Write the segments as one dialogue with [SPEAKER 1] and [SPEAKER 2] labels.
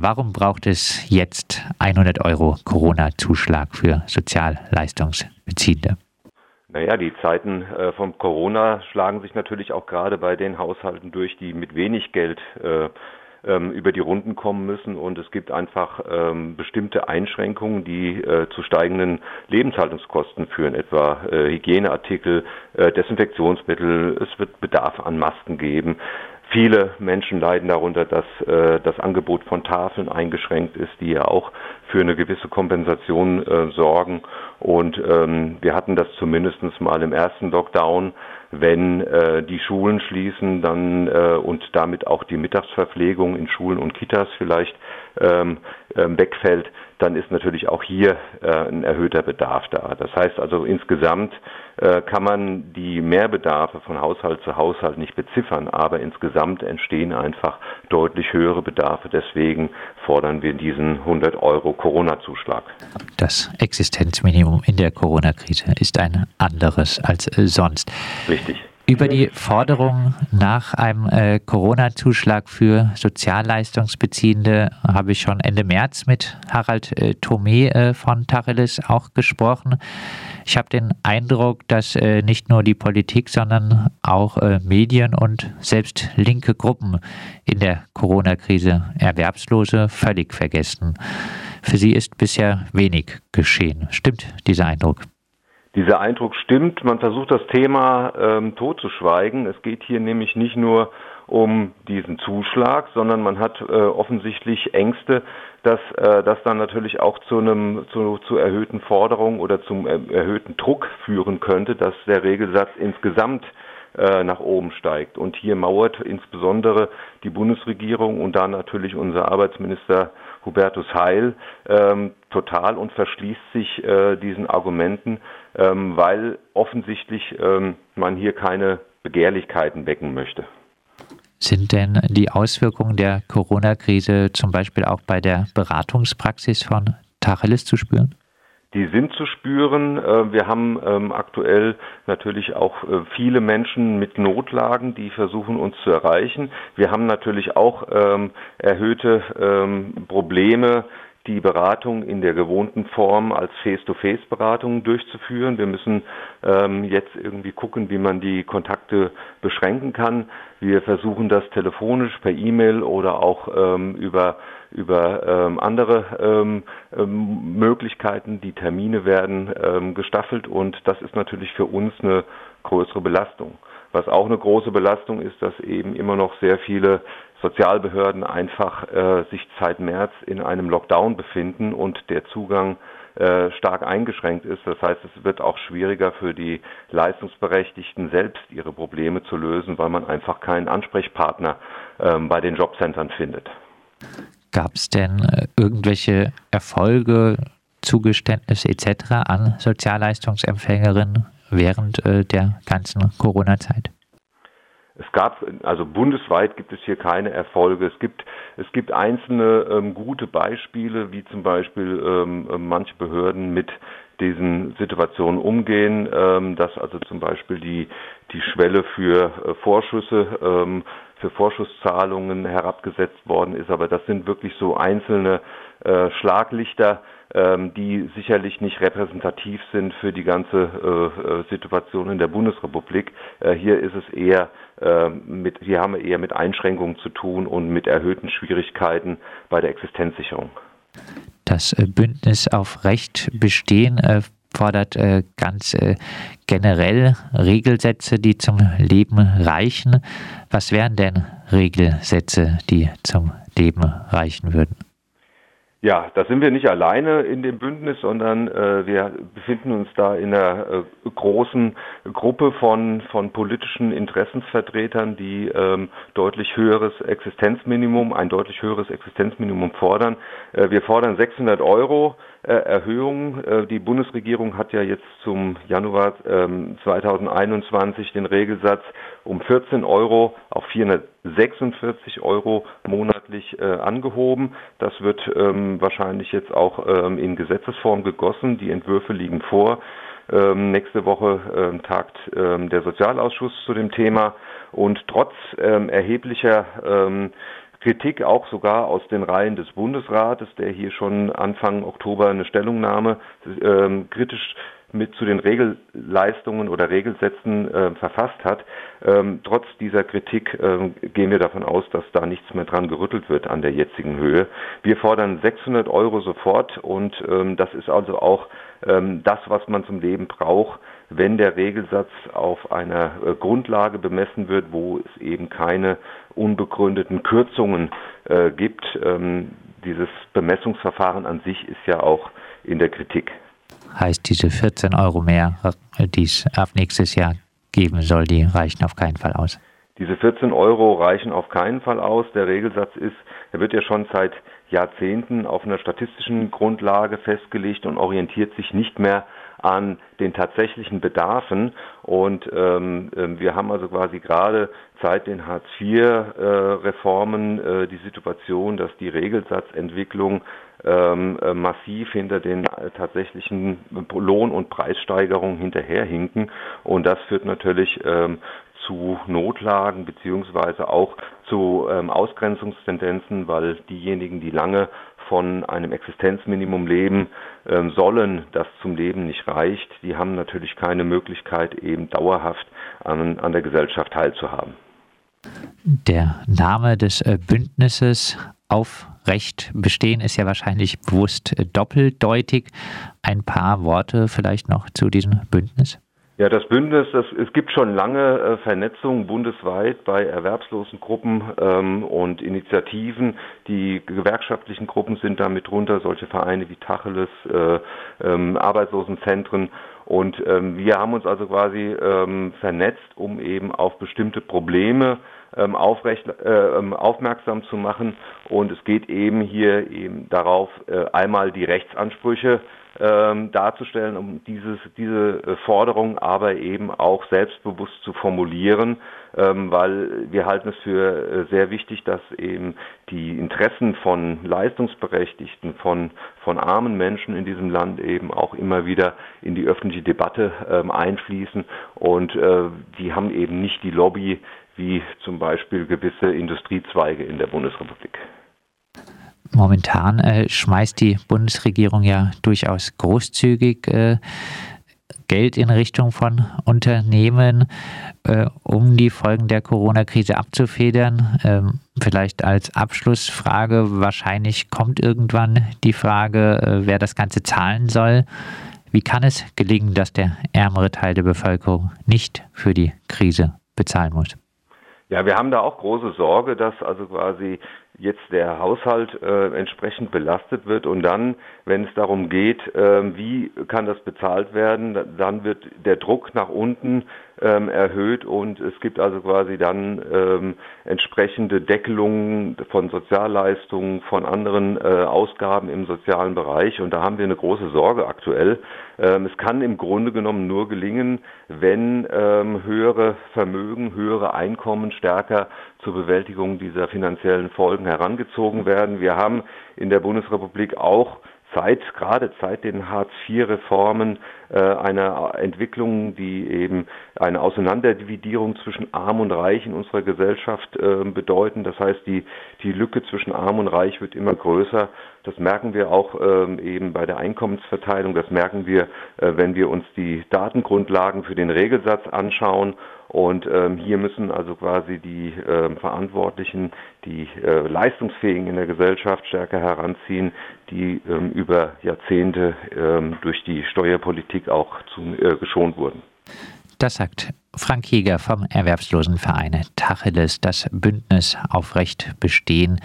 [SPEAKER 1] warum braucht es jetzt 100 Euro Corona-Zuschlag für Sozialleistungsbeziehende?
[SPEAKER 2] Naja, die Zeiten äh, von Corona schlagen sich natürlich auch gerade bei den Haushalten durch, die mit wenig Geld äh, ähm, über die Runden kommen müssen und es gibt einfach ähm, bestimmte Einschränkungen, die äh, zu steigenden Lebenshaltungskosten führen, etwa äh, Hygieneartikel, äh, Desinfektionsmittel, es wird Bedarf an Masken geben. Viele Menschen leiden darunter, dass äh, das Angebot von Tafeln eingeschränkt ist, die ja auch für eine gewisse Kompensation äh, sorgen. Und ähm, wir hatten das zumindest mal im ersten Lockdown wenn äh, die Schulen schließen, dann äh, und damit auch die Mittagsverpflegung in Schulen und Kitas vielleicht ähm, äh, wegfällt, dann ist natürlich auch hier äh, ein erhöhter Bedarf da. Das heißt also insgesamt äh, kann man die Mehrbedarfe von Haushalt zu Haushalt nicht beziffern, aber insgesamt entstehen einfach deutlich höhere Bedarfe. Deswegen fordern wir diesen 100 Euro Corona-Zuschlag.
[SPEAKER 1] Das Existenzminimum in der Corona-Krise ist ein anderes als sonst.
[SPEAKER 2] Richtig.
[SPEAKER 1] Über die Forderung nach einem äh, Corona-Zuschlag für Sozialleistungsbeziehende habe ich schon Ende März mit Harald äh, Thome äh, von Tacheles auch gesprochen. Ich habe den Eindruck, dass äh, nicht nur die Politik, sondern auch äh, Medien und selbst linke Gruppen in der Corona-Krise Erwerbslose völlig vergessen. Für sie ist bisher wenig geschehen. Stimmt dieser Eindruck?
[SPEAKER 2] Dieser Eindruck stimmt. Man versucht das Thema ähm, totzuschweigen. Es geht hier nämlich nicht nur um diesen Zuschlag, sondern man hat äh, offensichtlich Ängste, dass äh, das dann natürlich auch zu einem zu, zu erhöhten Forderungen oder zum er erhöhten Druck führen könnte, dass der Regelsatz insgesamt äh, nach oben steigt. Und hier mauert insbesondere die Bundesregierung und dann natürlich unser Arbeitsminister Hubertus Heil ähm, total und verschließt sich äh, diesen Argumenten, ähm, weil offensichtlich ähm, man hier keine Begehrlichkeiten wecken möchte.
[SPEAKER 1] Sind denn die Auswirkungen der Corona-Krise zum Beispiel auch bei der Beratungspraxis von Tacheles zu spüren?
[SPEAKER 2] Die sind zu spüren. Äh, wir haben ähm, aktuell natürlich auch äh, viele Menschen mit Notlagen, die versuchen uns zu erreichen. Wir haben natürlich auch ähm, erhöhte ähm, Probleme die Beratung in der gewohnten Form als Face-to-Face-Beratung durchzuführen. Wir müssen ähm, jetzt irgendwie gucken, wie man die Kontakte beschränken kann. Wir versuchen das telefonisch, per E-Mail oder auch ähm, über über ähm, andere ähm, ähm, Möglichkeiten. Die Termine werden ähm, gestaffelt und das ist natürlich für uns eine größere Belastung. Was auch eine große Belastung ist, dass eben immer noch sehr viele Sozialbehörden einfach äh, sich seit März in einem Lockdown befinden und der Zugang äh, stark eingeschränkt ist. Das heißt, es wird auch schwieriger für die Leistungsberechtigten selbst ihre Probleme zu lösen, weil man einfach keinen Ansprechpartner ähm, bei den Jobcentern findet.
[SPEAKER 1] Gab es denn äh, irgendwelche Erfolge, Zugeständnisse etc. an Sozialleistungsempfängerinnen während äh, der ganzen Corona-Zeit?
[SPEAKER 2] Es gab, also bundesweit gibt es hier keine Erfolge. Es gibt, es gibt einzelne ähm, gute Beispiele, wie zum Beispiel ähm, manche Behörden mit diesen Situationen umgehen, ähm, dass also zum Beispiel die, die Schwelle für äh, Vorschüsse, ähm, für Vorschusszahlungen herabgesetzt worden ist. Aber das sind wirklich so einzelne äh, Schlaglichter, ähm, die sicherlich nicht repräsentativ sind für die ganze äh, äh Situation in der Bundesrepublik. Hier ist es eher äh, mit, hier haben wir eher mit Einschränkungen zu tun und mit erhöhten Schwierigkeiten bei der Existenzsicherung.
[SPEAKER 1] Das Bündnis auf Recht bestehen fordert ganz generell Regelsätze, die zum Leben reichen. Was wären denn Regelsätze, die zum Leben reichen würden?
[SPEAKER 2] Ja, da sind wir nicht alleine in dem Bündnis, sondern äh, wir befinden uns da in einer äh, großen Gruppe von, von politischen Interessensvertretern, die ähm, deutlich höheres Existenzminimum, ein deutlich höheres Existenzminimum fordern. Äh, wir fordern 600 Euro äh, Erhöhung. Äh, die Bundesregierung hat ja jetzt zum Januar 2021 ähm, den Regelsatz um 14 Euro auf 446 Euro monatlich äh, angehoben. Das wird ähm, wahrscheinlich jetzt auch ähm, in Gesetzesform gegossen. Die Entwürfe liegen vor. nächste Woche tagt der Sozialausschuss zu dem Thema und trotz erheblicher Kritik auch sogar aus den Reihen des Bundesrates, der hier schon Anfang Oktober eine Stellungnahme äh, kritisch mit zu den Regelleistungen oder Regelsätzen äh, verfasst hat. Ähm, trotz dieser Kritik ähm, gehen wir davon aus, dass da nichts mehr dran gerüttelt wird an der jetzigen Höhe. Wir fordern 600 Euro sofort und ähm, das ist also auch ähm, das, was man zum Leben braucht, wenn der Regelsatz auf einer äh, Grundlage bemessen wird, wo es eben keine unbegründeten Kürzungen äh, gibt. Ähm, dieses Bemessungsverfahren an sich ist ja auch in der Kritik
[SPEAKER 1] heißt diese 14 Euro mehr, die es ab nächstes Jahr geben soll, die reichen auf keinen Fall aus.
[SPEAKER 2] Diese 14 Euro reichen auf keinen Fall aus. Der Regelsatz ist, er wird ja schon seit Jahrzehnten auf einer statistischen Grundlage festgelegt und orientiert sich nicht mehr an den tatsächlichen Bedarfen. Und ähm, ähm wir haben also quasi gerade seit den Hartz-IV-Reformen äh, äh, die Situation, dass die Regelsatzentwicklung ähm, äh, massiv hinter den äh, tatsächlichen Lohn- und Preissteigerungen hinterherhinken. Und das führt natürlich ähm, zu Notlagen beziehungsweise auch zu ähm, Ausgrenzungstendenzen, weil diejenigen, die lange von einem Existenzminimum leben ähm, sollen, das zum Leben nicht reicht, die haben natürlich keine Möglichkeit, eben dauerhaft an, an der Gesellschaft teilzuhaben.
[SPEAKER 1] Der Name des äh, Bündnisses Aufrecht bestehen ist ja wahrscheinlich bewusst doppeldeutig. Ein paar Worte vielleicht noch zu diesem Bündnis?
[SPEAKER 2] Ja, das Bündnis, das, es gibt schon lange äh, Vernetzung bundesweit bei erwerbslosen Gruppen ähm, und Initiativen. Die gewerkschaftlichen Gruppen sind da mit drunter, solche Vereine wie Tacheles, äh, ähm, Arbeitslosenzentren. Und ähm, wir haben uns also quasi ähm, vernetzt, um eben auf bestimmte Probleme ähm, aufrecht, äh, ähm, aufmerksam zu machen. Und es geht eben hier eben darauf, äh, einmal die Rechtsansprüche ähm, darzustellen, um dieses, diese äh, Forderung aber eben auch selbstbewusst zu formulieren, ähm, weil wir halten es für äh, sehr wichtig, dass eben die Interessen von Leistungsberechtigten, von, von armen Menschen in diesem Land eben auch immer wieder in die öffentliche Debatte ähm, einfließen und äh, die haben eben nicht die Lobby wie zum Beispiel gewisse Industriezweige in der Bundesrepublik.
[SPEAKER 1] Momentan äh, schmeißt die Bundesregierung ja durchaus großzügig äh, Geld in Richtung von Unternehmen, äh, um die Folgen der Corona-Krise abzufedern. Ähm, vielleicht als Abschlussfrage, wahrscheinlich kommt irgendwann die Frage, äh, wer das Ganze zahlen soll. Wie kann es gelingen, dass der ärmere Teil der Bevölkerung nicht für die Krise bezahlen muss?
[SPEAKER 2] Ja, wir haben da auch große Sorge, dass also quasi jetzt der Haushalt äh, entsprechend belastet wird. Und dann, wenn es darum geht, äh, wie kann das bezahlt werden, dann wird der Druck nach unten ähm, erhöht. Und es gibt also quasi dann ähm, entsprechende Deckelungen von Sozialleistungen, von anderen äh, Ausgaben im sozialen Bereich. Und da haben wir eine große Sorge aktuell. Ähm, es kann im Grunde genommen nur gelingen, wenn ähm, höhere Vermögen, höhere Einkommen stärker zur Bewältigung dieser finanziellen Folgen herangezogen werden. Wir haben in der Bundesrepublik auch seit, gerade seit den Hartz-IV-Reformen, äh, eine Entwicklung, die eben eine Auseinanderdividierung zwischen Arm und Reich in unserer Gesellschaft äh, bedeuten. Das heißt, die, die Lücke zwischen Arm und Reich wird immer größer. Das merken wir auch ähm, eben bei der Einkommensverteilung. Das merken wir, äh, wenn wir uns die Datengrundlagen für den Regelsatz anschauen und ähm, hier müssen also quasi die äh, Verantwortlichen, die äh, Leistungsfähigen in der Gesellschaft stärker heranziehen, die ähm, über Jahrzehnte ähm, durch die Steuerpolitik auch zu, äh, geschont wurden.
[SPEAKER 1] Das sagt Frank Jäger vom Erwerbslosenverein Tacheles, das Bündnis Aufrecht bestehen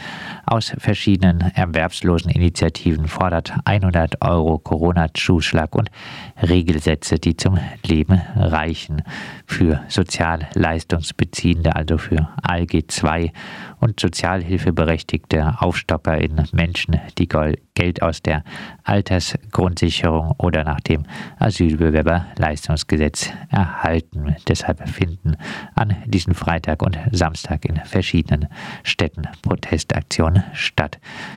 [SPEAKER 1] aus verschiedenen Erwerbsloseninitiativen fordert 100 Euro Corona-Zuschlag und Regelsätze, die zum Leben reichen für Sozialleistungsbeziehende, also für ALG 2 und Sozialhilfeberechtigte AufstockerInnen, Menschen, die Geld aus der Altersgrundsicherung oder nach dem Asylbewerberleistungsgesetz erhalten. Deshalb finden an diesem Freitag und Samstag in verschiedenen Städten Protestaktionen statt.